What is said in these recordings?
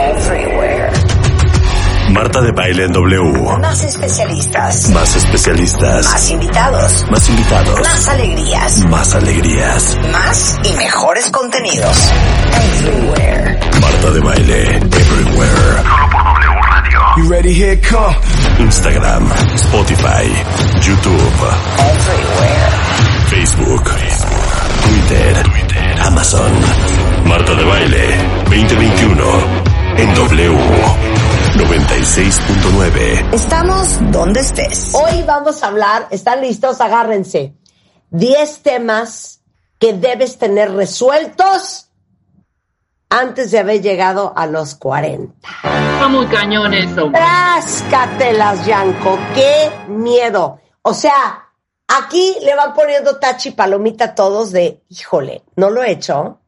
Everywhere. Marta de Baile en W. Más especialistas. Más especialistas. Más invitados. Más invitados. Más alegrías. Más alegrías. Más y mejores contenidos. Everywhere. Marta de Baile. Everywhere. Solo por W Radio. You ready? Here come. Instagram. Spotify. YouTube. Everywhere. Facebook. Twitter. Amazon. Marta de Baile. 2021. En W. 96.9. Estamos donde estés. Hoy vamos a hablar, ¿están listos? Agárrense. 10 temas que debes tener resueltos antes de haber llegado a los 40. Está muy cañón eso. Tráscatelas, Yanko. ¡Qué miedo! O sea, aquí le van poniendo tachi palomita a todos de, híjole, no lo he hecho.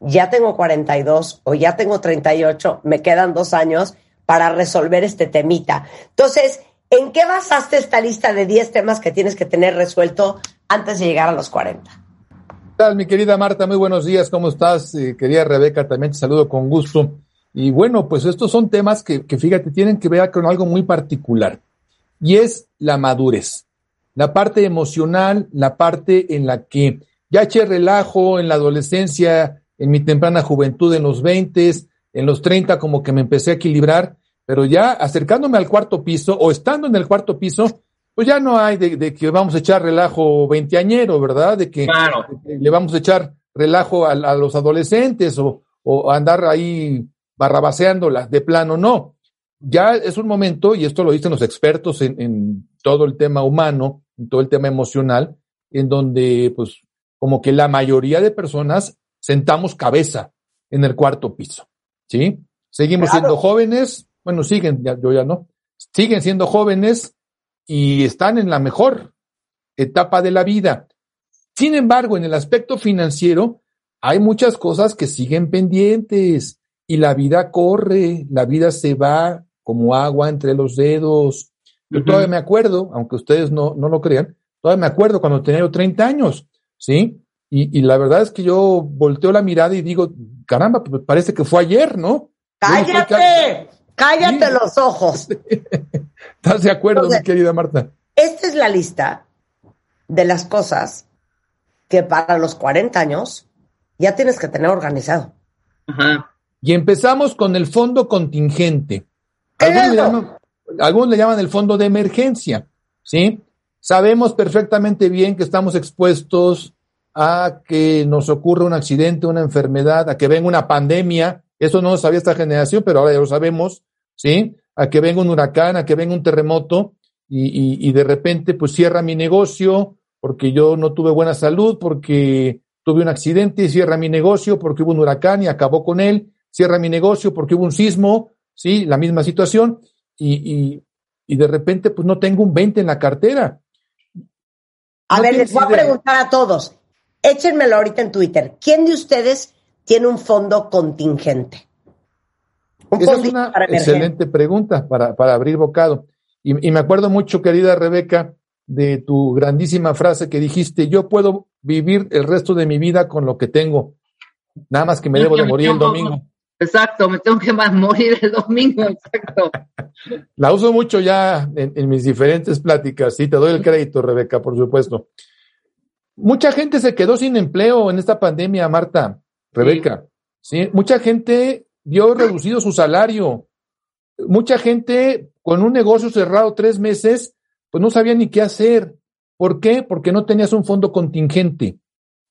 Ya tengo 42 o ya tengo 38, me quedan dos años para resolver este temita. Entonces, ¿en qué basaste esta lista de 10 temas que tienes que tener resuelto antes de llegar a los 40? ¿Qué tal, mi querida Marta? Muy buenos días, ¿cómo estás? Eh, querida Rebeca, también te saludo con gusto. Y bueno, pues estos son temas que, que fíjate, tienen que ver con algo muy particular, y es la madurez, la parte emocional, la parte en la que ya eché relajo en la adolescencia, en mi temprana juventud, en los 20, en los 30 como que me empecé a equilibrar, pero ya acercándome al cuarto piso o estando en el cuarto piso, pues ya no hay de, de que vamos a echar relajo veinteañero, ¿verdad? De que, Claro. de que le vamos a echar relajo a, a los adolescentes o, o andar ahí barrabaseándola, de plano no. Ya es un momento, y esto lo dicen los expertos en, en todo el tema humano, en todo el tema emocional, en donde pues como que la mayoría de personas sentamos cabeza en el cuarto piso. ¿sí? Seguimos Claro. siendo jóvenes, bueno, siguen, ya, yo ya no, siguen siendo jóvenes y están en la mejor etapa de la vida. Sin embargo, en el aspecto financiero, hay muchas cosas que siguen pendientes y la vida corre, la vida se va como agua entre los dedos. Yo todavía me acuerdo, aunque ustedes no, no lo crean, todavía me acuerdo cuando tenía yo 30 años, ¿sí? Y, y la verdad es que yo volteo la mirada y digo, caramba, pues parece que fue ayer, ¿no? ¡Cállate! ¡Cállate Sí. los ojos! ¿Estás de acuerdo, Entonces- mi querida Marta? Esta es la lista de las cosas que para los 40 años ya tienes que tener organizado. Ajá. Y empezamos con el fondo contingente. ¿Qué Algunos le, llaman, algunos le llaman el fondo de emergencia, ¿sí? Sabemos perfectamente bien que estamos expuestos a que nos ocurra un accidente, una enfermedad, a que venga una pandemia. Eso no lo sabía esta generación, pero ahora ya lo sabemos, ¿sí? A que venga un huracán, a que venga un terremoto y, y, y de repente pues cierra mi negocio porque yo no tuve buena salud, porque tuve un accidente y cierra mi negocio porque hubo un huracán y acabó con él, cierra mi negocio porque hubo un sismo, sí, la misma situación, y, y, y de repente pues no tengo un 20 en la cartera. A No ver, les voy a preguntar a todos. Échenmelo ahorita en Twitter. ¿Quién de ustedes tiene un fondo contingente? Un Esa es una para excelente pregunta para, para abrir bocado. Y, y me acuerdo mucho, querida Rebeca, de tu grandísima frase que dijiste, yo puedo vivir el resto de mi vida con lo que tengo, nada más que me debo de morir el domingo. Exacto, me tengo que más morir el domingo, exacto. La uso mucho ya en, en mis diferentes pláticas, sí, te doy el crédito, Rebeca, por supuesto. Mucha gente se quedó sin empleo en esta pandemia, Marta, Rebeca. Sí, mucha gente vio reducido su salario. Mucha gente con un negocio cerrado tres meses, pues no sabía ni qué hacer. ¿Por qué? Porque no tenías un fondo contingente.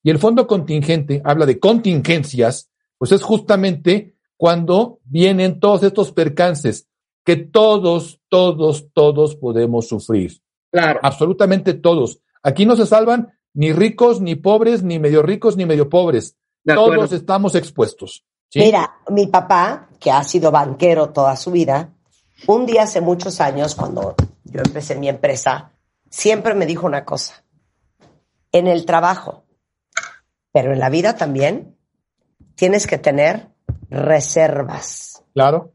Y el fondo contingente habla de contingencias, pues es justamente cuando vienen todos estos percances que todos, todos, todos podemos sufrir. Claro. Absolutamente todos. Aquí no se salvan ni ricos, ni pobres, ni medio ricos, ni medio pobres. Todos estamos expuestos. ¿sí? Mira, mi papá, que ha sido banquero toda su vida, un día hace muchos años, cuando yo empecé mi empresa, siempre me dijo una cosa. En el trabajo, pero en la vida también, tienes que tener reservas. Claro.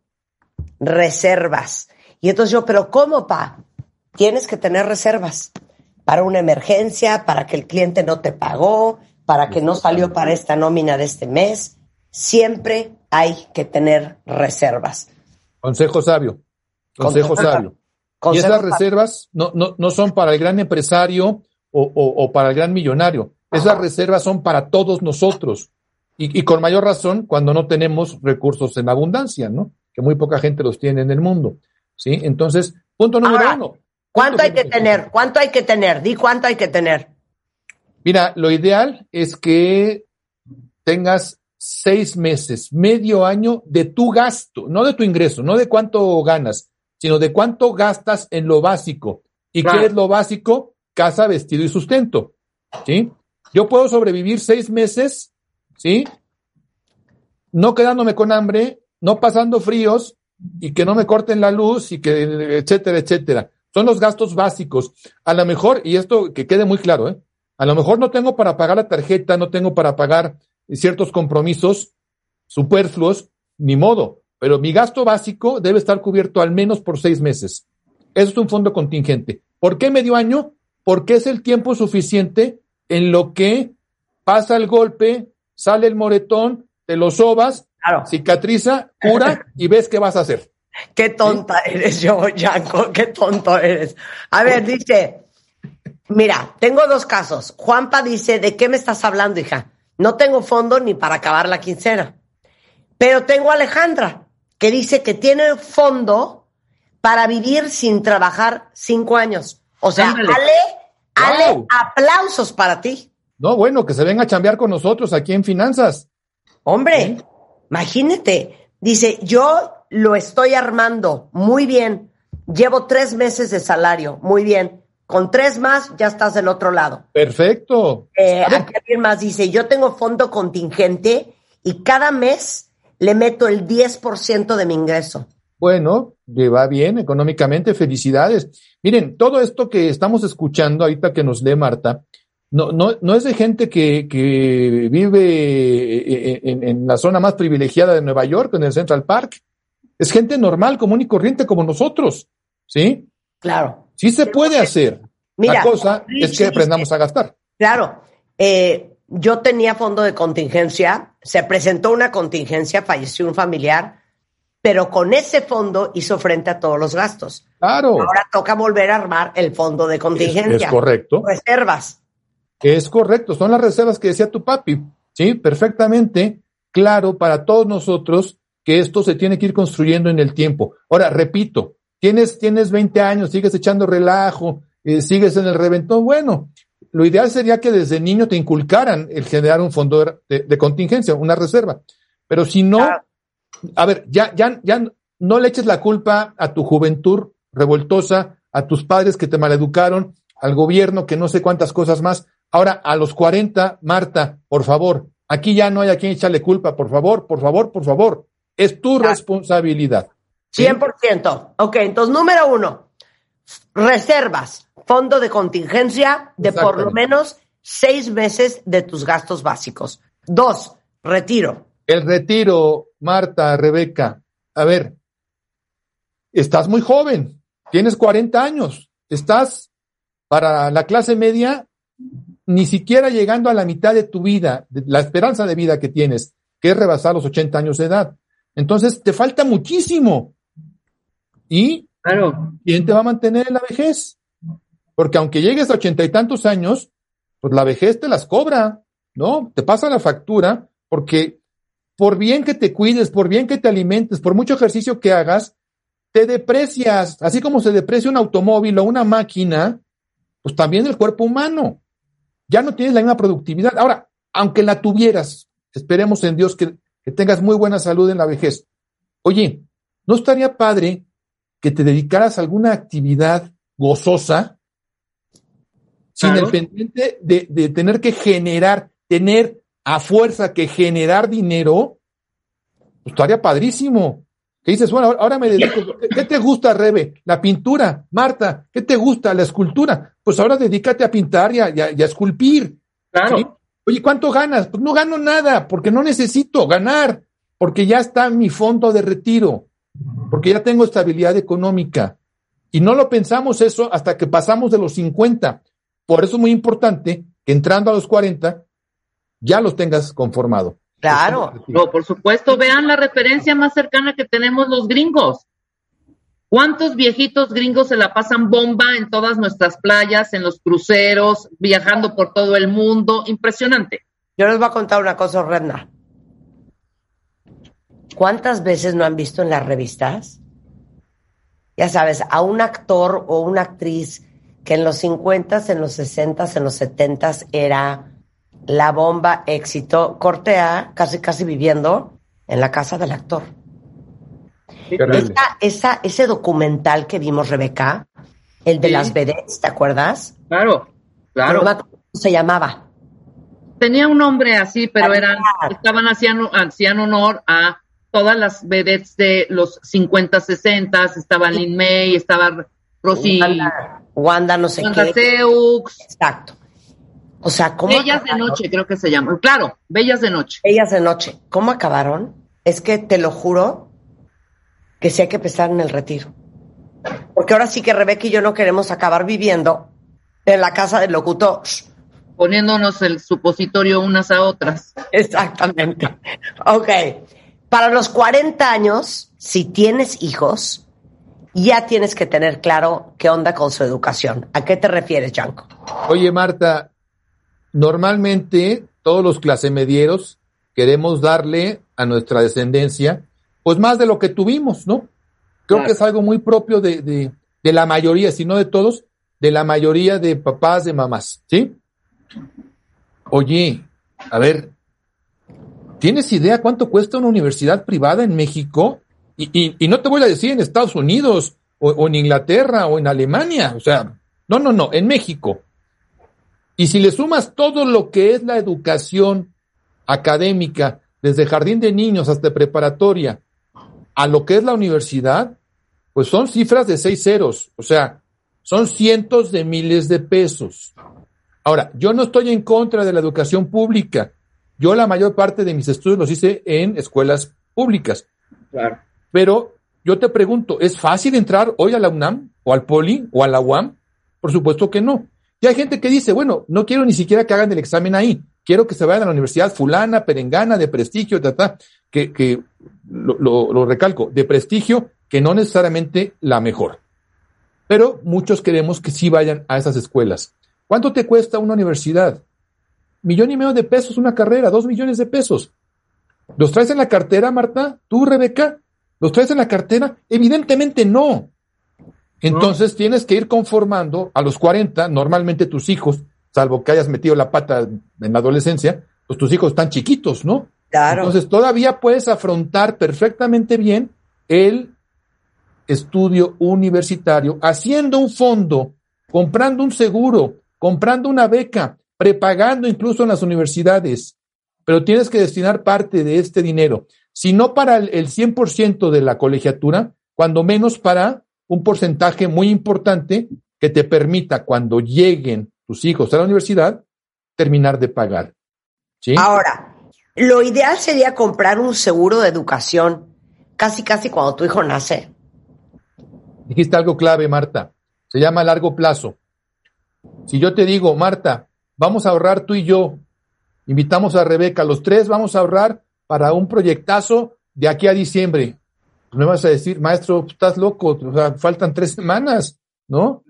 Reservas. Y entonces yo, pero ¿cómo, pa? Tienes que tener reservas para una emergencia, para que el cliente no te pagó, para que no salió para esta nómina de este mes. Siempre hay que tener reservas. Consejo sabio. Consejo, Consejo sabio. Y esas sabio. reservas no, no, no son para el gran empresario o, o- o para el gran millonario. Esas reservas son para todos nosotros. Y, y con mayor razón cuando no tenemos recursos en abundancia, ¿no? Que muy poca gente los tiene en el mundo. ¿Sí? Entonces, punto número Ahora, uno. ¿Cuánto hay que tener? ¿Cuánto hay que tener? Di cuánto hay que tener. Mira, lo ideal es que tengas seis meses, medio año de tu gasto, no de tu ingreso, no de cuánto ganas, sino de cuánto gastas en lo básico. ¿Y Claro. qué es lo básico? Casa, vestido y sustento. ¿Sí? Yo puedo sobrevivir seis meses, ¿sí? No quedándome con hambre, no pasando fríos y que no me corten la luz y que, etcétera, etcétera. Son los gastos básicos. A lo mejor, y esto que quede muy claro, ¿eh? A lo mejor no tengo para pagar la tarjeta, no tengo para pagar ciertos compromisos superfluos, ni modo. Pero mi gasto básico debe estar cubierto al menos por seis meses. Eso es un fondo contingente. ¿Por qué medio año? Porque es el tiempo suficiente en lo que pasa el golpe, sale el moretón, te lo sobas, Claro. cicatriza, cura y ves qué vas a hacer. Qué tonta eres yo, Yanko, qué tonto eres. A ver, dice, mira, tengo dos casos. Juanpa dice, ¿de qué me estás hablando, hija? No tengo fondo ni para acabar la quincena. Pero tengo a Alejandra, que dice que tiene fondo para vivir sin trabajar cinco años. O sea, Ándale. Ale, Ale, Wow. aplausos para ti. No, bueno, que se venga a chambear con nosotros aquí en finanzas. Hombre, imagínate. Dice, yo lo estoy armando muy bien. Llevo tres meses de salario, muy bien. Con tres más ya estás del otro lado. Perfecto. Eh, aquí alguien más dice, yo tengo fondo contingente y cada mes le meto el 10% de mi ingreso. Bueno, le va bien económicamente, felicidades. Miren, todo esto que estamos escuchando ahorita que nos lee Marta, no, no, no es de gente que, que vive eh, en, en la zona más privilegiada de Nueva York, en el Central Park. Es gente normal, común y corriente como nosotros. ¿Sí? Claro. Sí se puede hacer. Mira, la cosa es que aprendamos a gastar. Claro. Eh, yo tenía fondo de contingencia, se presentó una contingencia, falleció un familiar, pero con ese fondo hizo frente a todos los gastos. Claro, Ahora toca volver a armar el fondo de es, contingencia. es correcto. Reservas. Es correcto, son las reservas que decía tu papi, ¿sí? Perfectamente claro para todos nosotros que esto se tiene que ir construyendo en el tiempo. Ahora, repito, tienes, tienes 20 años, sigues echando relajo, eh, sigues en el reventón, bueno, lo ideal sería que desde niño te inculcaran el generar un fondo de, contingencia, una reserva. Pero si no, a ver, ya, ya, ya no le eches la culpa a tu juventud revoltosa, a tus padres que te maleducaron, al gobierno que no sé cuántas cosas más. Ahora, a los 40, Marta, por favor, aquí ya no hay a quien echarle culpa, por favor, por favor, por favor. Es tu Claro. responsabilidad. ¿sí? 100%. Ok, entonces número uno, reservas, fondo de contingencia de por lo menos seis meses de tus gastos básicos. Dos, retiro. El retiro, Marta, Rebeca, a ver, estás muy joven, tienes 40 años, estás para la clase media ni siquiera llegando a la mitad de tu vida, de la esperanza de vida que tienes, que es rebasar los 80 años de edad. Entonces, te falta muchísimo. ¿Y Claro. quién te va a mantener en la vejez? Porque aunque llegues a ochenta y tantos años, pues la vejez te las cobra, ¿no? Te pasa la factura porque por bien que te cuides, por bien que te alimentes, por mucho ejercicio que hagas, te deprecias, así como se deprecia un automóvil o una máquina, pues también el cuerpo humano. Ya no tienes la misma productividad. Ahora, aunque la tuvieras, esperemos en Dios que, que tengas muy buena salud en la vejez. Oye, ¿no estaría padre que te dedicaras a alguna actividad gozosa sin el pendiente de, de tener que generar, tener a fuerza que generar dinero? Pues estaría padrísimo. Que dices, bueno, ahora me dedico. ¿Qué te gusta, Rebe? La pintura. Marta, ¿qué te gusta? La escultura. Pues ahora dedícate a pintar y a, y a- y a esculpir. Claro. ¿sí? Oye, ¿cuánto ganas? Pues no gano nada, porque no necesito ganar, porque ya está mi fondo de retiro, porque ya tengo estabilidad económica. Y no lo pensamos eso hasta que pasamos de los 50. Por eso es muy importante que entrando a los 40 ya los tengas conformado. Claro. No, por supuesto, vean la referencia más cercana que tenemos los gringos. ¿Cuántos viejitos gringos se la pasan bomba en todas nuestras playas, en los cruceros, viajando por todo el mundo? Impresionante. Yo les voy a contar una cosa horrenda. ¿Cuántas veces no han visto en las revistas? Ya sabes, a un actor o una actriz que en los 50, en los 60, en los 70 era la bomba éxito, cortea, casi casi viviendo en la casa del actor. Esa, esa, ese documental que vimos, Rebeca, el de Sí. las vedettes, ¿te acuerdas? Claro, claro. ¿Cómo se llamaba? Tenía un nombre así, pero eran, estaban hacían, hacían honor a todas las vedettes de los 50, 60, estaba Lin May, estaba Rosy, Wanda, Wanda no sé Wanda qué. Seux, Exacto. O sea, ¿cómo Bellas de? Noche, creo que se llama. Claro, Bellas de Noche. Ellas de noche. ¿Cómo acabaron? Es que te lo juro que sí hay que pensar en el retiro. Porque ahora sí que Rebeca y yo no queremos acabar viviendo en la casa del locutor. poniéndonos el supositorio unas a otras. Exactamente. Ok. Para los 40 años, si tienes hijos, ya tienes que tener claro qué onda con su educación. ¿A qué te refieres, Janko? Oye, Marta, normalmente todos los clase medieros queremos darle a nuestra descendencia, pues más de lo que tuvimos, ¿no? Creo Claro. que es algo muy propio de, de, de la mayoría, si no de todos, de la mayoría de papás, de mamás, ¿sí? Oye, a ver, ¿tienes idea cuánto cuesta una universidad privada en México? Y, y, y no te voy a decir en Estados Unidos o, o en Inglaterra o en Alemania, o sea, no, no, no, en México. Y si le sumas todo lo que es la educación académica, desde jardín de niños hasta preparatoria, a lo que es la universidad, pues son cifras de seis ceros, o sea, son cientos de miles de pesos. Ahora, yo no estoy en contra de la educación pública. Yo la mayor parte de mis estudios los hice en escuelas públicas. Claro. Pero yo te pregunto, ¿es fácil entrar hoy a la UNAM o al POLI o a la UAM? Por supuesto que no. Y hay gente que dice, bueno, no quiero ni siquiera que hagan el examen ahí, quiero que se vayan a la universidad fulana, perengana, de prestigio, ta, ta, que, que lo, lo, lo recalco, de prestigio, que no necesariamente la mejor. Pero muchos queremos que sí vayan a esas escuelas. ¿Cuánto te cuesta una universidad? Millón y medio de pesos una carrera, dos millones de pesos. ¿Los traes en la cartera, Marta? ¿Tú, Rebeca? ¿Los traes en la cartera? Evidentemente no. Entonces tienes que ir conformando a los 40, normalmente tus hijos, salvo que hayas metido la pata en la adolescencia, pues tus hijos están chiquitos, ¿no? Claro. Entonces todavía puedes afrontar perfectamente bien el estudio universitario haciendo un fondo, comprando un seguro, comprando una beca, prepagando incluso en las universidades, pero tienes que destinar parte de este dinero, si no para el, el 100% de la colegiatura, cuando menos para un porcentaje muy importante que te permita cuando lleguen tus hijos a la universidad terminar de pagar. ¿Sí? Ahora, lo ideal sería comprar un seguro de educación casi casi cuando tu hijo nace. Dijiste algo clave, Marta. Se llama largo plazo. Si yo te digo, Marta, vamos a ahorrar tú y yo, invitamos a Rebeca, los tres vamos a ahorrar para un proyectazo de aquí a diciembre. Pues me vas a decir, maestro, estás loco, o sea, faltan tres semanas, ¿no?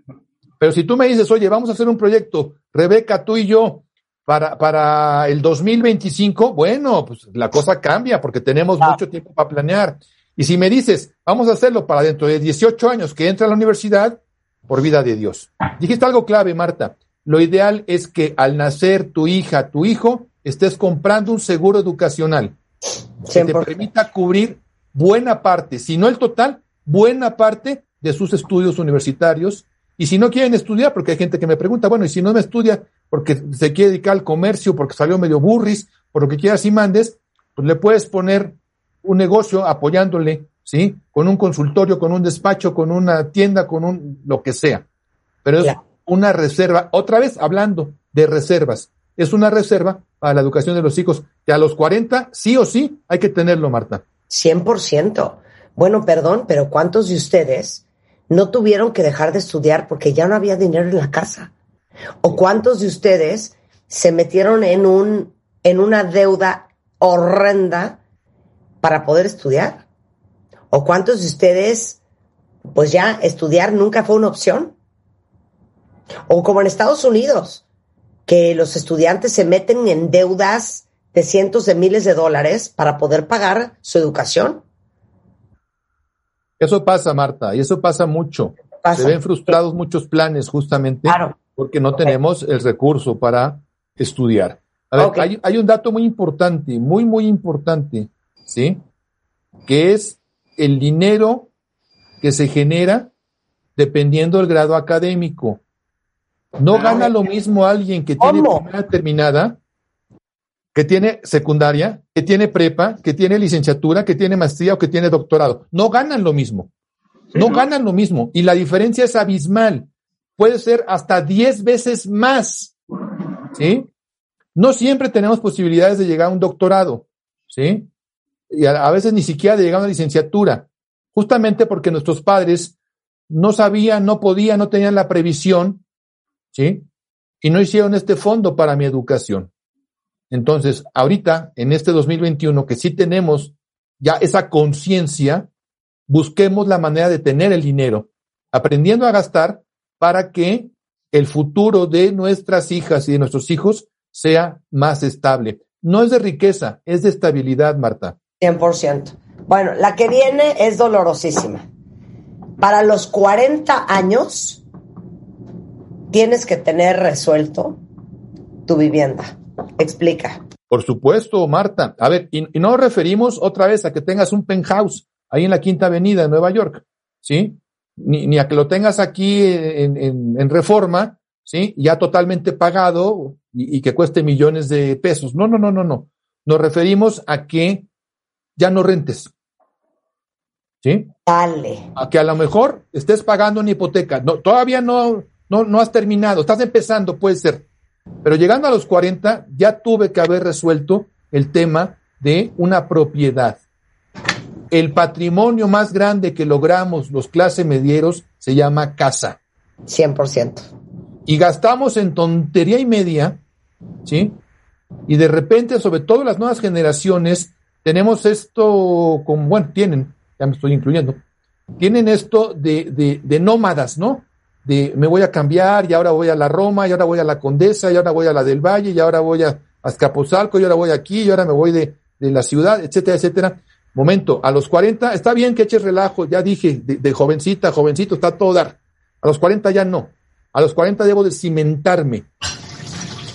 Pero si tú me dices, oye, vamos a hacer un proyecto, Rebeca, tú y yo, para, para el 2025, bueno, pues la cosa cambia porque tenemos Ah. mucho tiempo para planear. Y si me dices, vamos a hacerlo para dentro de 18 años que entra a la universidad, por vida de Dios. Dijiste algo clave, Marta. Lo ideal es que al nacer tu hija, tu hijo, estés comprando un seguro educacional que te 100%. permita cubrir buena parte, si no el total, buena parte de sus estudios universitarios. Y si no quieren estudiar, porque hay gente que me pregunta, bueno, y si no me estudia porque se quiere dedicar al comercio, porque salió medio burris, por lo que quieras y mandes, pues le puedes poner un negocio apoyándole, ¿sí? Con un consultorio, con un despacho, con una tienda, con un lo que sea. Pero es Claro. una reserva, otra vez hablando de reservas, es una reserva para la educación de los hijos, que a los 40 sí o sí hay que tenerlo, Marta. 100%. Bueno, perdón, pero ¿cuántos de ustedes no tuvieron que dejar de estudiar porque ya no había dinero en la casa? ¿O cuántos de ustedes se metieron en un en una deuda horrenda para poder estudiar? ¿O cuántos de ustedes pues ya estudiar nunca fue una opción? O como en Estados Unidos, que los estudiantes se meten en deudas de cientos de miles de dólares para poder pagar su educación. Eso pasa, Marta, y eso pasa mucho. Pasa. Se ven frustrados muchos planes justamente Claro. Porque no tenemos el recurso para estudiar. A ver, hay, hay un dato muy importante, muy, muy importante, ¿sí? Que es el dinero que se genera dependiendo del grado académico. No Ah, gana lo mismo alguien que tiene primera terminada, que tiene secundaria, que tiene prepa, que tiene licenciatura, que tiene maestría o que tiene doctorado. No ganan lo mismo. No ganan lo mismo. Y la diferencia es abismal. Puede ser hasta 10 veces más. ¿Sí? No siempre tenemos posibilidades de llegar a un doctorado. ¿Sí? Y a, veces ni siquiera de llegar a una licenciatura. Justamente porque nuestros padres no sabían, no podían, no tenían la previsión. ¿Sí? Y no hicieron este fondo para mi educación. Entonces, ahorita, en este 2021, que sí tenemos ya esa conciencia, busquemos la manera de tener el dinero, aprendiendo a gastar para que el futuro de nuestras hijas y de nuestros hijos sea más estable. No es de riqueza, es de estabilidad, Marta. 100%. Bueno, la que viene es dolorosísima. Para los 40 años tienes que tener resuelto tu vivienda. Explica. Por supuesto, Marta. A ver, y, y no referimos otra vez a que tengas un penthouse ahí en la Quinta Avenida de Nueva York, ¿sí? Ni, ni a que lo tengas aquí en, en- en reforma, ¿sí? Ya totalmente pagado y, y que cueste millones de pesos. No, no, no, no, no. Nos referimos a que ya no rentes, ¿sí? Dale. a que a lo mejor estés pagando una hipoteca. No, todavía no, no, no has terminado, estás empezando, puede ser. Pero llegando a los 40, ya tuve que haber resuelto el tema de una propiedad. El patrimonio más grande que logramos los clase medieros se llama casa. 100%. Y gastamos en tontería y media, ¿sí? Y de repente, sobre todo las nuevas generaciones, tenemos esto, como, bueno, tienen, ya me estoy incluyendo, tienen esto de, de, de nómadas, ¿no? De me voy a cambiar y ahora voy a la Roma y ahora voy a la Condesa y ahora voy a la del Valle y ahora voy a Azcapotzalco y ahora voy aquí y ahora me voy de, de la ciudad, etcétera, etcétera. Momento, a los 40, está bien que eches relajo, ya dije, de, de jovencita, jovencito, está todo dar. A los 40 ya no. A los 40 debo de cimentarme.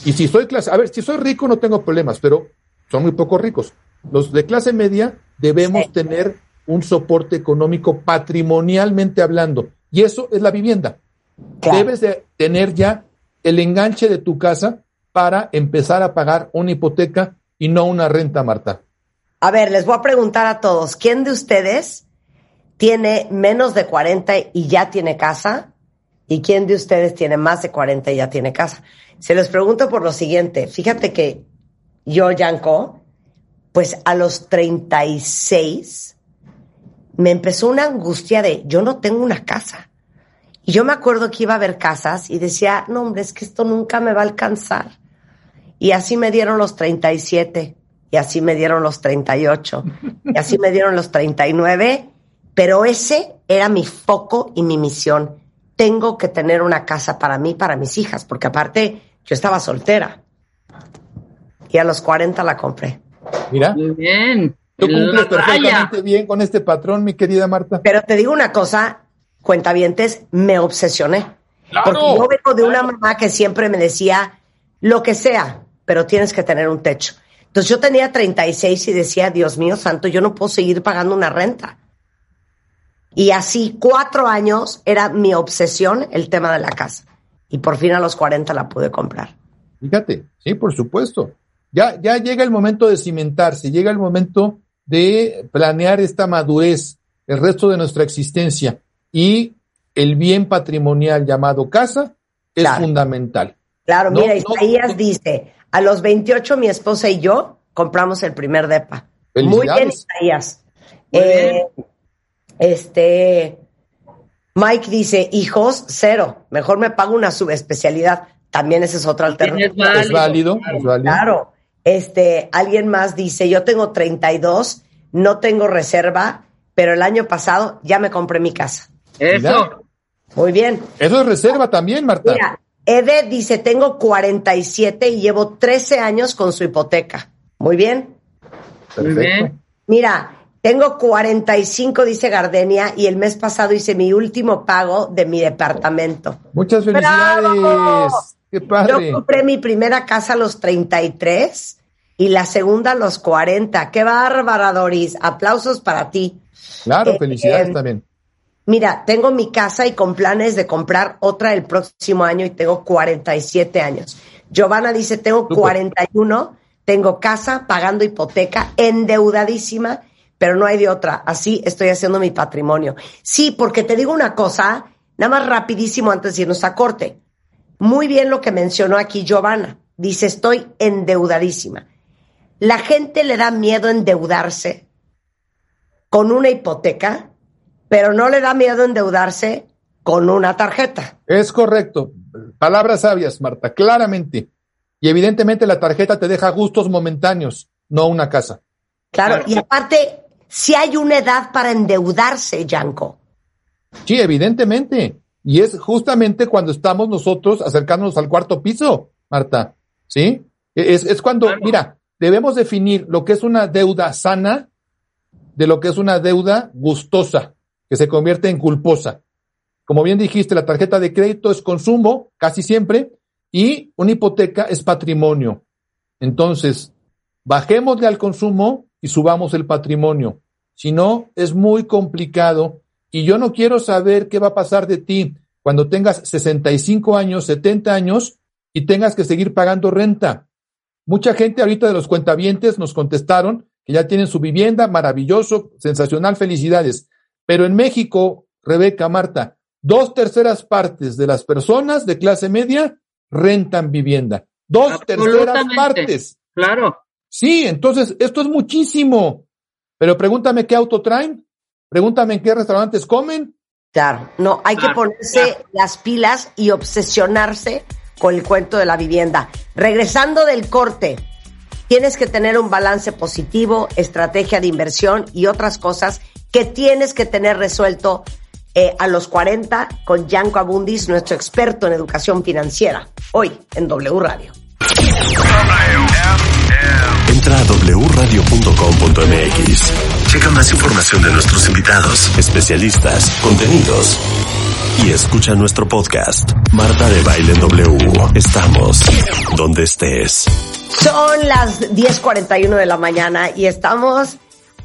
Y si soy clase, a ver, si soy rico no tengo problemas, pero son muy pocos ricos. Los de clase media debemos Sí. tener un soporte económico patrimonialmente hablando. Y eso es la vivienda. Claro. Debes de tener ya el enganche de tu casa para empezar a pagar una hipoteca y no una renta, Marta. A ver, les voy a preguntar a todos, ¿quién de ustedes tiene menos de 40 y ya tiene casa? ¿Y quién de ustedes tiene más de 40 y ya tiene casa? Se los pregunto por lo siguiente. Fíjate que yo, Yanko, pues a los 36 me empezó una angustia de yo no tengo una casa. Y yo me acuerdo que iba a ver casas y decía, no, hombre, es que esto nunca me va a alcanzar. Y así me dieron los 37, y así me dieron los 38, y así me dieron los 39, pero ese era mi foco y mi misión. Tengo que tener una casa para mí, para mis hijas, porque aparte yo estaba soltera. Y a los 40 la compré. Mira, Muy bien. tú cumples perfectamente bien con este patrón, mi querida Marta. Pero te digo una cosa, cuentavientes, me obsesioné. ¡Claro! Porque yo vengo de una mamá que siempre me decía, lo que sea, pero tienes que tener un techo. Entonces yo tenía 36 y decía, Dios mío santo, yo no puedo seguir pagando una renta. Y así cuatro años era mi obsesión el tema de la casa. Y por fin a los 40 la pude comprar. Fíjate, sí, por supuesto. Ya, ya llega el momento de cimentarse, llega el momento de planear esta madurez, el resto de nuestra existencia y el bien patrimonial llamado casa es Claro. fundamental. Claro, No, mira, no, Isaías no. dice, a los 28 mi esposa y yo compramos el primer depa. Muy bien. Isaías. Muy Eh, este, Mike dice, hijos, cero. Mejor me pago una subespecialidad. También esa es otra alternativa. es Es válido, es válido. Claro. Este, alguien más dice, yo tengo 32, no tengo reserva, pero el año pasado ya me compré mi casa. Eso. Muy bien. Eso es reserva también, Marta. Mira, Ede dice, tengo 47 y llevo 13 años con su hipoteca. Muy bien. Muy bien. Mira, tengo 45, dice Gardenia, y el mes pasado hice mi último pago de mi departamento. Muchas felicidades. ¡Bravo! Qué padre. Yo compré mi primera casa a los 33 y la segunda a los 40. ¡Qué bárbara, Doris! Aplausos para ti. Claro, Eh, felicidades eh, también. Mira, tengo mi casa y con planes de comprar otra el próximo año y tengo 47 años. Giovanna dice, tengo Súper. 41, tengo casa, pagando hipoteca, endeudadísima, pero no hay de otra. Así estoy haciendo mi patrimonio. Sí, porque te digo una cosa, nada más rapidísimo antes de irnos a corte. Muy bien lo que mencionó aquí Giovanna. Dice, estoy endeudadísima. La gente le da miedo endeudarse con una hipoteca, pero no le da miedo endeudarse con una tarjeta. Es correcto. Palabras sabias, Marta, claramente. Y evidentemente la tarjeta te deja gustos momentáneos, no una casa. Claro, Claro. y aparte, si hay una edad para endeudarse, Yanko. Sí, evidentemente. Y es justamente cuando estamos nosotros acercándonos al cuarto piso, Marta. ¿Sí? Es, es cuando, Claro. mira, debemos definir lo que es una deuda sana de lo que es una deuda gustosa, que se convierte en culposa. Como bien dijiste, la tarjeta de crédito es consumo, casi siempre, y una hipoteca es patrimonio. Entonces, bajémosle al consumo y subamos el patrimonio. Si no, es muy complicado y yo no quiero saber qué va a pasar de ti cuando tengas 65 años, 70 años y tengas que seguir pagando renta. Mucha gente ahorita de los cuentavientes nos contestaron que ya tienen su vivienda, maravilloso, sensacional, felicidades. Pero en México, Rebeca, Marta, dos terceras partes de las personas de clase media rentan vivienda. Dos terceras partes. Claro. Sí, entonces esto es muchísimo. Pero pregúntame qué auto traen, pregúntame en qué restaurantes comen. Claro, no, hay que ponerse claro. las pilas y obsesionarse con el cuento de la vivienda. Regresando del corte, tienes que tener un balance positivo, estrategia de inversión y otras cosas que tienes que tener resuelto eh, a los 40 con Yanko Abundis, nuestro experto en educación financiera, hoy en W Radio. Entra a wradio.com.mx. Checa más información de nuestros invitados, especialistas, contenidos. Y escucha nuestro podcast, Marta de Baile en W. Estamos donde estés. Son las 10:41 de la mañana y estamos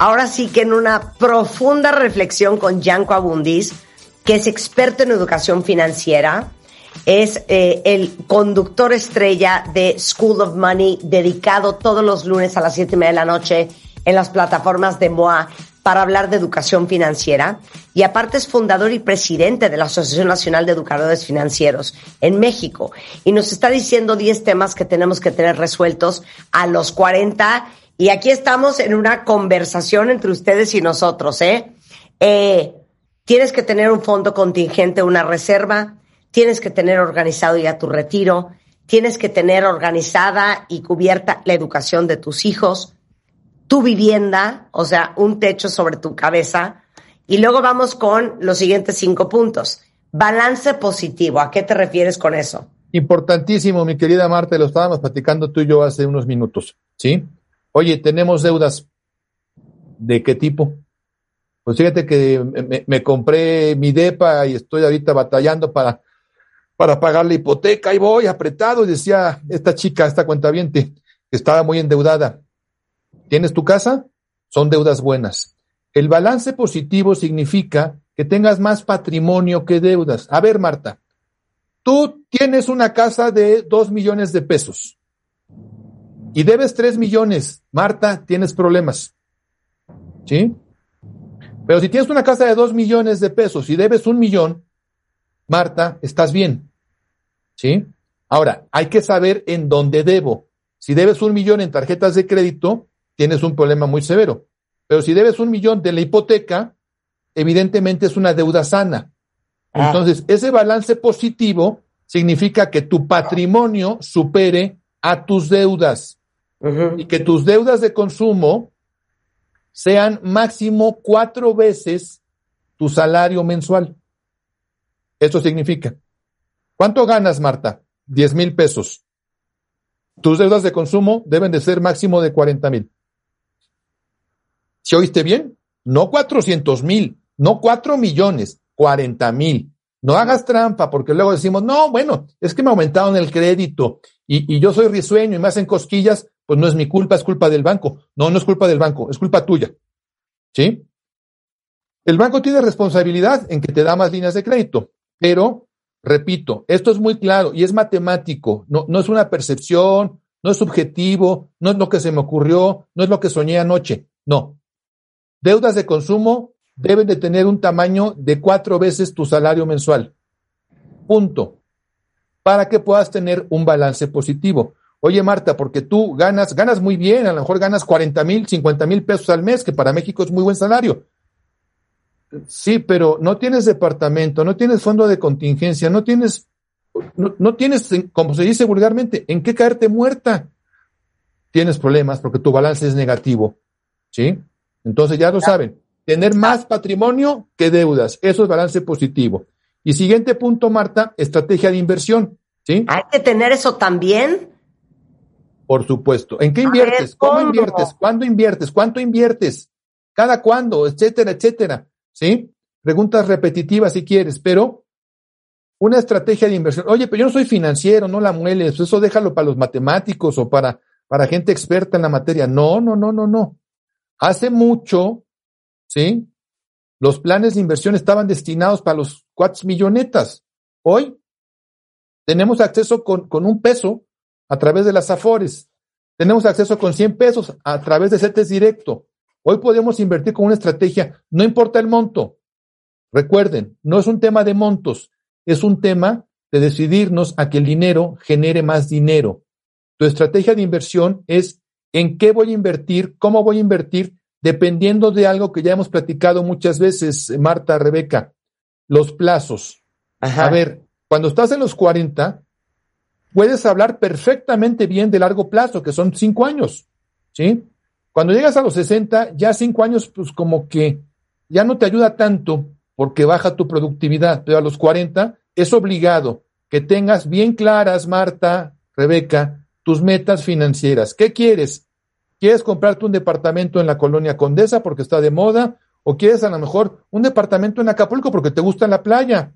ahora sí que en una profunda reflexión con Yanko Abundis, que es experto en educación financiera, es eh, el conductor estrella de School of Money, dedicado todos los lunes a las siete y media de la noche en las plataformas de MOA para hablar de educación financiera. Y aparte es fundador y presidente de la Asociación Nacional de Educadores Financieros en México. Y nos está diciendo 10 temas que tenemos que tener resueltos a los 40. Y aquí estamos en una conversación entre ustedes y nosotros, ¿eh? eh tienes que tener un fondo contingente, una reserva, tienes que tener organizado ya tu retiro, tienes que tener organizada y cubierta la educación de tus hijos, tu vivienda, o sea, un techo sobre tu cabeza. Y luego vamos con los siguientes cinco puntos. Balance positivo, ¿a qué te refieres con eso? Importantísimo, mi querida Marta, lo estábamos platicando tú y yo hace unos minutos, ¿sí? Oye, tenemos deudas. ¿De qué tipo? Pues fíjate que me, compré mi DEPA y estoy ahorita batallando para, para pagar la hipoteca y voy apretado. Y decía esta chica, esta cuentaviente, que estaba muy endeudada. ¿Tienes tu casa? Son deudas buenas. El balance positivo significa que tengas más patrimonio que deudas. A ver, Marta, tú tienes una casa de dos millones de pesos y debes tres millones. Marta, tienes problemas. ¿Sí? Pero si tienes una casa de dos millones de pesos y debes un millón, Marta, estás bien. ¿Sí? Ahora, hay que saber en dónde debo. Si debes un millón en tarjetas de crédito, tienes un problema muy severo. Pero si debes un millón de la hipoteca, evidentemente es una deuda sana. Ah. Entonces, ese balance positivo significa que tu patrimonio supere a tus deudas Y que tus deudas de consumo sean máximo cuatro veces tu salario mensual. Eso significa. ¿Cuánto ganas, Marta? Diez mil pesos. Tus deudas de consumo deben de ser máximo de cuarenta mil. ¿Se oíste bien? No cuatrocientos mil, no cuatro millones, cuarenta mil. No hagas trampa porque luego decimos, no, bueno, es que me aumentaron el crédito y, y yo soy risueño y me hacen cosquillas, pues no es mi culpa, es culpa del banco. No, no es culpa del banco, es culpa tuya. ¿Sí? El banco tiene responsabilidad en que te da más líneas de crédito, pero, repito, esto es muy claro y es matemático, no, no es una percepción, no es subjetivo, no es lo que se me ocurrió, no es lo que soñé anoche, no. Deudas de consumo deben de tener un tamaño de cuatro veces tu salario mensual. Punto. Para que puedas tener un balance positivo. Oye, Marta, porque tú ganas, ganas muy bien, a lo mejor ganas 40 mil, 50 mil pesos al mes, que para México es muy buen salario. Sí, pero no tienes departamento, no tienes fondo de contingencia, no tienes, no, no tienes, como se dice vulgarmente, en qué caerte muerta. Tienes problemas porque tu balance es negativo. ¿Sí? Entonces ya lo saben. Tener más patrimonio que deudas. Eso es balance positivo. Y siguiente punto, Marta, estrategia de inversión. ¿Sí? Hay que tener eso también. Por supuesto. ¿En qué inviertes? ¿Cómo ¿cómo? inviertes? ¿Cuándo inviertes? ¿Cuánto inviertes? ¿Cada cuándo? Etcétera, etcétera. ¿Sí? Preguntas repetitivas si quieres, pero una estrategia de inversión. Oye, pero yo no soy financiero, no la mueles. Eso déjalo para los matemáticos o para, para gente experta en la materia. No, no, no, no, no. Hace mucho, ¿sí? Los planes de inversión estaban destinados para los cuates millonetas. Hoy tenemos acceso con, con un peso a través de las Afores. Tenemos acceso con 100 pesos a través de CETES Directo. Hoy podemos invertir con una estrategia, no importa el monto. Recuerden, no es un tema de montos, es un tema de decidirnos a que el dinero genere más dinero. Tu estrategia de inversión es en qué voy a invertir, cómo voy a invertir, dependiendo de algo que ya hemos platicado muchas veces, Marta, Rebeca, los plazos. Ajá. A ver, cuando estás en los 40, puedes hablar perfectamente bien de largo plazo, que son cinco años, ¿sí? Cuando llegas a los 60, ya cinco años, pues como que ya no te ayuda tanto porque baja tu productividad, pero a los 40 es obligado que tengas bien claras, Marta, Rebeca, tus metas financieras. ¿Qué quieres? ¿Quieres comprarte un departamento en la colonia Condesa porque está de moda? ¿O quieres a lo mejor un departamento en Acapulco porque te gusta la playa?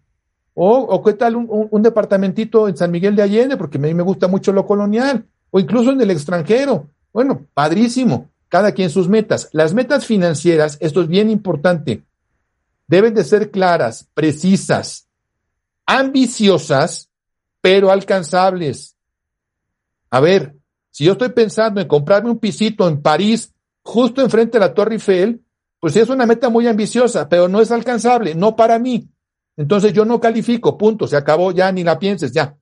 O, o qué tal un, un, un, departamentito en San Miguel de Allende, porque a mí me gusta mucho lo colonial, o incluso en el extranjero. Bueno, padrísimo. Cada quien sus metas. Las metas financieras, esto es bien importante, deben de ser claras, precisas, ambiciosas, pero alcanzables. A ver, si yo estoy pensando en comprarme un pisito en París, justo enfrente de la Torre Eiffel, pues es una meta muy ambiciosa, pero no es alcanzable, no para mí. Entonces yo no califico, punto, se acabó, ya ni la pienses, ya.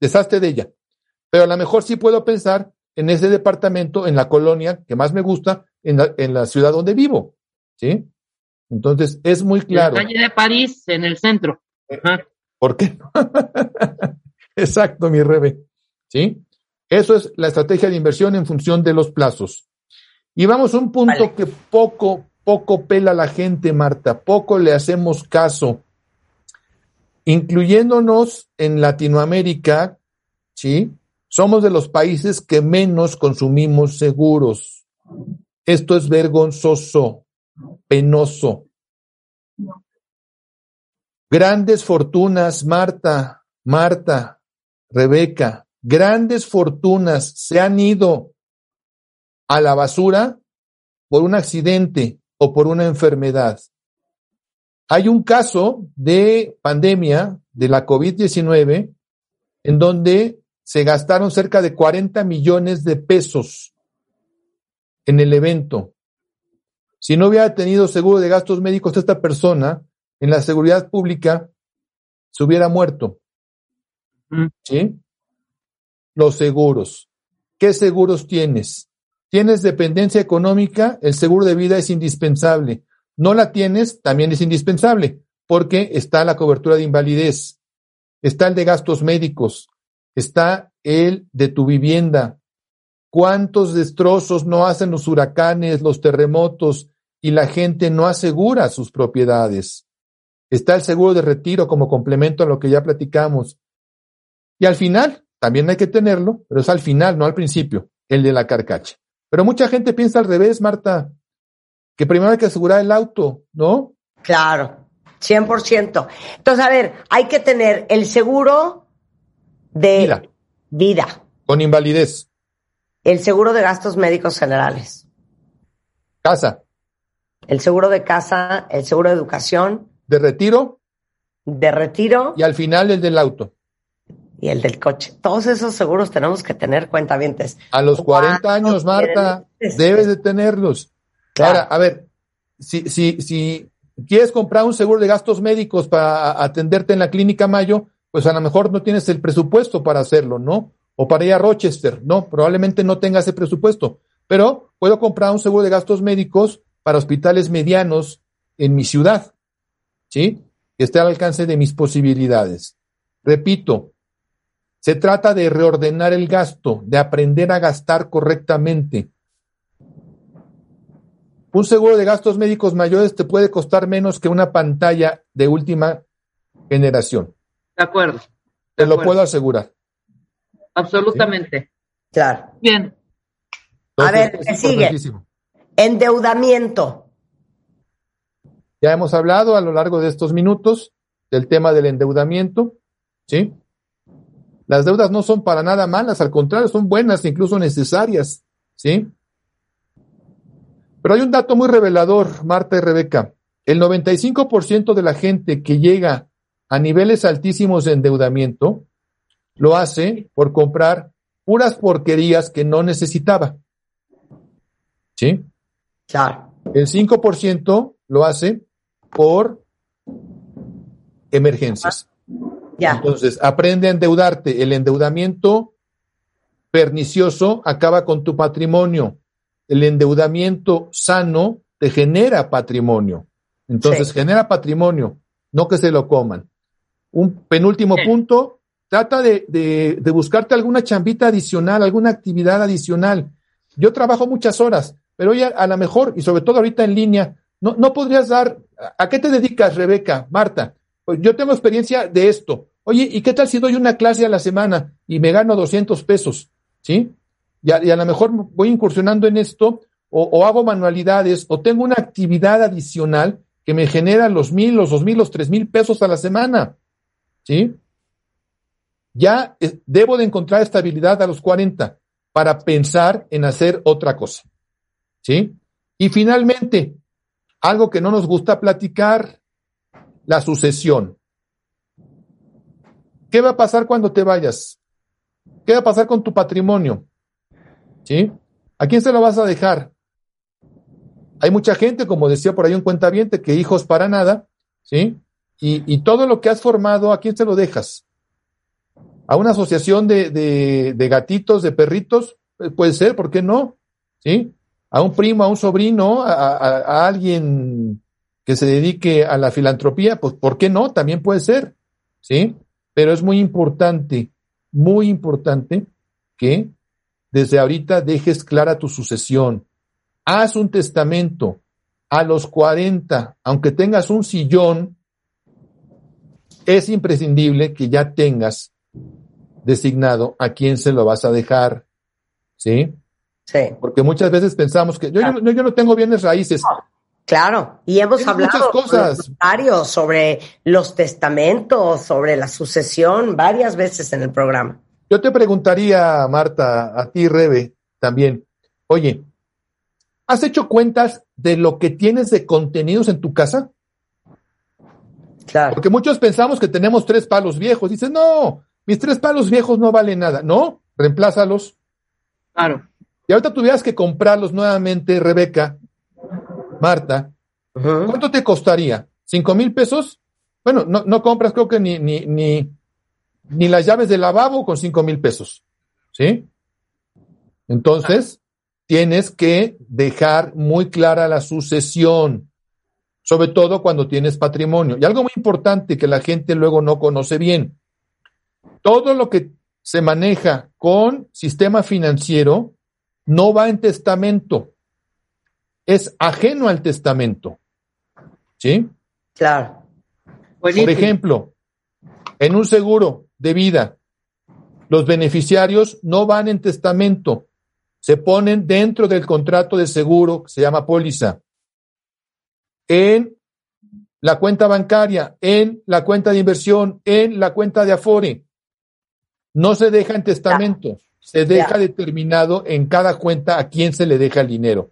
Deshazte de ella. Pero a lo mejor sí puedo pensar en ese departamento, en la colonia que más me gusta, en la, en la ciudad donde vivo. ¿Sí? Entonces es muy claro. En la calle de París, en el centro. Ajá. ¿Por qué? Exacto, mi Rebe. ¿Sí? Eso es la estrategia de inversión en función de los plazos. Y vamos a un punto vale. que poco, poco pela la gente, Marta, poco le hacemos caso incluyéndonos en Latinoamérica, ¿sí? Somos de los países que menos consumimos seguros. Esto es vergonzoso, penoso. Grandes fortunas, Marta, Marta, Rebeca, grandes fortunas se han ido a la basura por un accidente o por una enfermedad. Hay un caso de pandemia de la COVID-19 en donde se gastaron cerca de 40 millones de pesos en el evento. Si no hubiera tenido seguro de gastos médicos esta persona, en la seguridad pública se hubiera muerto. Mm. ¿Sí? Los seguros. ¿Qué seguros tienes? ¿Tienes dependencia económica? El seguro de vida es indispensable. No la tienes, también es indispensable, porque está la cobertura de invalidez, está el de gastos médicos, está el de tu vivienda. ¿Cuántos destrozos no hacen los huracanes, los terremotos y la gente no asegura sus propiedades? Está el seguro de retiro como complemento a lo que ya platicamos. Y al final, también hay que tenerlo, pero es al final, no al principio, el de la carcacha. Pero mucha gente piensa al revés, Marta, que primero hay que asegurar el auto, ¿no? Claro, 100%. Entonces, a ver, hay que tener el seguro de Vida. vida, Con invalidez, el seguro de gastos médicos generales, casa, el seguro de casa, el seguro de educación, de retiro de retiro y al final el del auto. y el del coche. Todos esos seguros tenemos que tener cuentavientes. A los 40 años, ¿Cuántos Marta, debes de tenerlos. Claro. Ahora, a ver, si, si, si quieres comprar un seguro de gastos médicos para atenderte en la clínica Mayo, pues a lo mejor no tienes el presupuesto para hacerlo, ¿no? O para ir a Rochester, no, probablemente no tengas ese presupuesto. Pero puedo comprar un seguro de gastos médicos para hospitales medianos en mi ciudad, ¿sí? Que esté al alcance de mis posibilidades. Repito, se trata de reordenar el gasto, de aprender a gastar correctamente. Un seguro de gastos médicos mayores te puede costar menos que una pantalla de última generación. De acuerdo. Te lo puedo asegurar. Absolutamente. Claro. Bien. A ver, ¿qué sigue? Endeudamiento. Ya hemos hablado a lo largo de estos minutos del tema del endeudamiento, ¿sí? Las deudas no son para nada malas, al contrario, son buenas, incluso necesarias, ¿sí? Pero hay un dato muy revelador, Marta y Rebeca. El 95% de la gente que llega a niveles altísimos de endeudamiento lo hace por comprar puras porquerías que no necesitaba. ¿Sí? Claro. El 5% lo hace por emergencias. Ya. Entonces, aprende a endeudarte. El endeudamiento pernicioso acaba con tu patrimonio. El endeudamiento sano te genera patrimonio. Entonces, Sí. genera patrimonio, no que se lo coman. Un penúltimo Sí. punto, trata de, de- de buscarte alguna chambita adicional, alguna actividad adicional. Yo trabajo muchas horas, pero ya a lo mejor, y sobre todo ahorita en línea, no, no podrías dar, ¿a- ¿a qué te dedicas, Rebeca, Marta? Pues yo tengo experiencia de esto. Oye, ¿y qué tal si doy una clase a la semana y me gano 200 pesos? ¿Sí? Y a, lo mejor voy incursionando en esto, o, o hago manualidades, o tengo una actividad adicional que me genera los mil, los dos mil, los tres mil pesos a la semana. ¿Sí? Ya eh, debo de encontrar estabilidad a los 40 para pensar en hacer otra cosa. ¿Sí? Y finalmente, algo que no nos gusta platicar, la sucesión. ¿Qué va a pasar cuando te vayas? ¿Qué va a pasar con tu patrimonio? ¿Sí? ¿A quién se lo vas a dejar? Hay mucha gente, como decía por ahí un cuentaviente, que hijos para nada, ¿sí? Y, y todo lo que has formado, ¿a quién se lo dejas? ¿A una asociación de, de, gatitos, de perritos? Eh, Puede ser, ¿por qué no? ¿Sí? A un primo, a un sobrino, a, a- a alguien que se dedique a la filantropía, pues ¿por qué no? También puede ser, ¿sí? Pero es muy importante, muy importante que desde ahorita dejes clara tu sucesión. Haz un testamento a los 40, aunque tengas un sillón, es imprescindible que ya tengas designado a quién se lo vas a dejar, ¿sí? Sí. Porque muchas veces pensamos que yo, yo, no- yo no tengo bienes raíces. Claro, y hemos Tienes hablado cosas. los sobre los testamentos, sobre la sucesión varias veces en el programa. Yo te preguntaría, Marta, a ti, Rebe, también, oye, ¿has hecho cuentas de lo que tienes de contenidos en tu casa? Claro. Porque muchos pensamos que tenemos tres palos viejos. Dices, no, mis tres palos viejos no valen nada. No, reemplázalos. Claro. Y ahorita tuvieras que comprarlos nuevamente, Rebeca, Marta. ¿cuánto te costaría? ¿Cinco mil pesos? Bueno, no, no compras creo que ni, ni, ni, ni las llaves del lavabo con cinco mil pesos. ¿Sí? Entonces, tienes que dejar muy clara la sucesión, sobre todo cuando tienes patrimonio. Y algo muy importante que la gente luego no conoce bien. Todo lo que se maneja con sistema financiero no va en testamento. Es ajeno al testamento. ¿Sí? Claro. Por ejemplo, en un seguro de vida, los beneficiarios no van en testamento, se ponen dentro del contrato de seguro que se llama póliza. En la cuenta bancaria, en la cuenta de inversión, en la cuenta de Afore. No se deja en testamento, se deja Ya. determinado en cada cuenta a quién se le deja el dinero.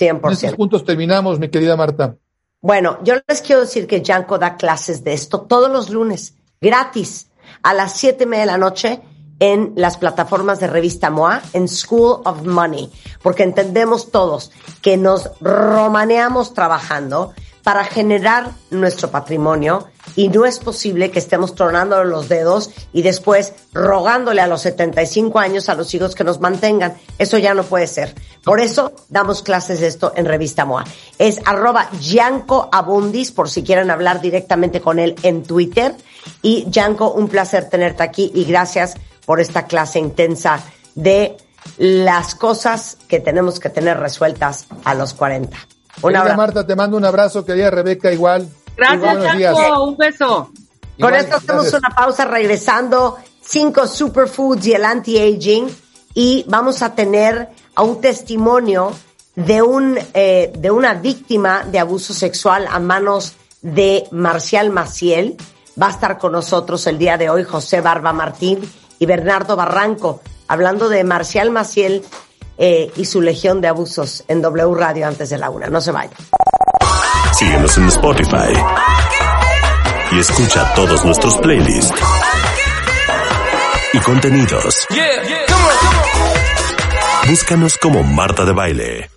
En estos 100%. puntos terminamos, mi querida Marta. Bueno, yo les quiero decir que Janko da clases de esto todos los lunes, gratis, a las siete y media de la noche en las plataformas de revista MOA, en School of Money, porque entendemos todos que nos romaneamos trabajando para generar nuestro patrimonio y no es posible que estemos tronando los dedos y después rogándole a los 75 años a los hijos que nos mantengan. Eso ya no puede ser. Por eso damos clases de esto en Revista MOA. Es arroba Gianco Abundis, por si quieren hablar directamente con él en Twitter. Y Gianco, un placer tenerte aquí y gracias por esta clase intensa de las cosas que tenemos que tener resueltas a los 40. Un abrazo. Marta, te mando un abrazo, querida Rebeca, igual. Gracias. Chanco. Un beso. Con Igual, esto hacemos gracias. una pausa regresando. Cinco superfoods y el anti-aging. Y vamos a tener a un testimonio de, un, eh, de una víctima de abuso sexual a manos de Marcial Maciel. Va a estar con nosotros el día de hoy José Barba Martín y Bernardo Barranco, hablando de Marcial Maciel eh, y su legión de abusos en W Radio antes de la una. No se vayan. Síguenos en Spotify. Y escucha todos nuestros playlists. Y contenidos. Búscanos como Marta de Baile.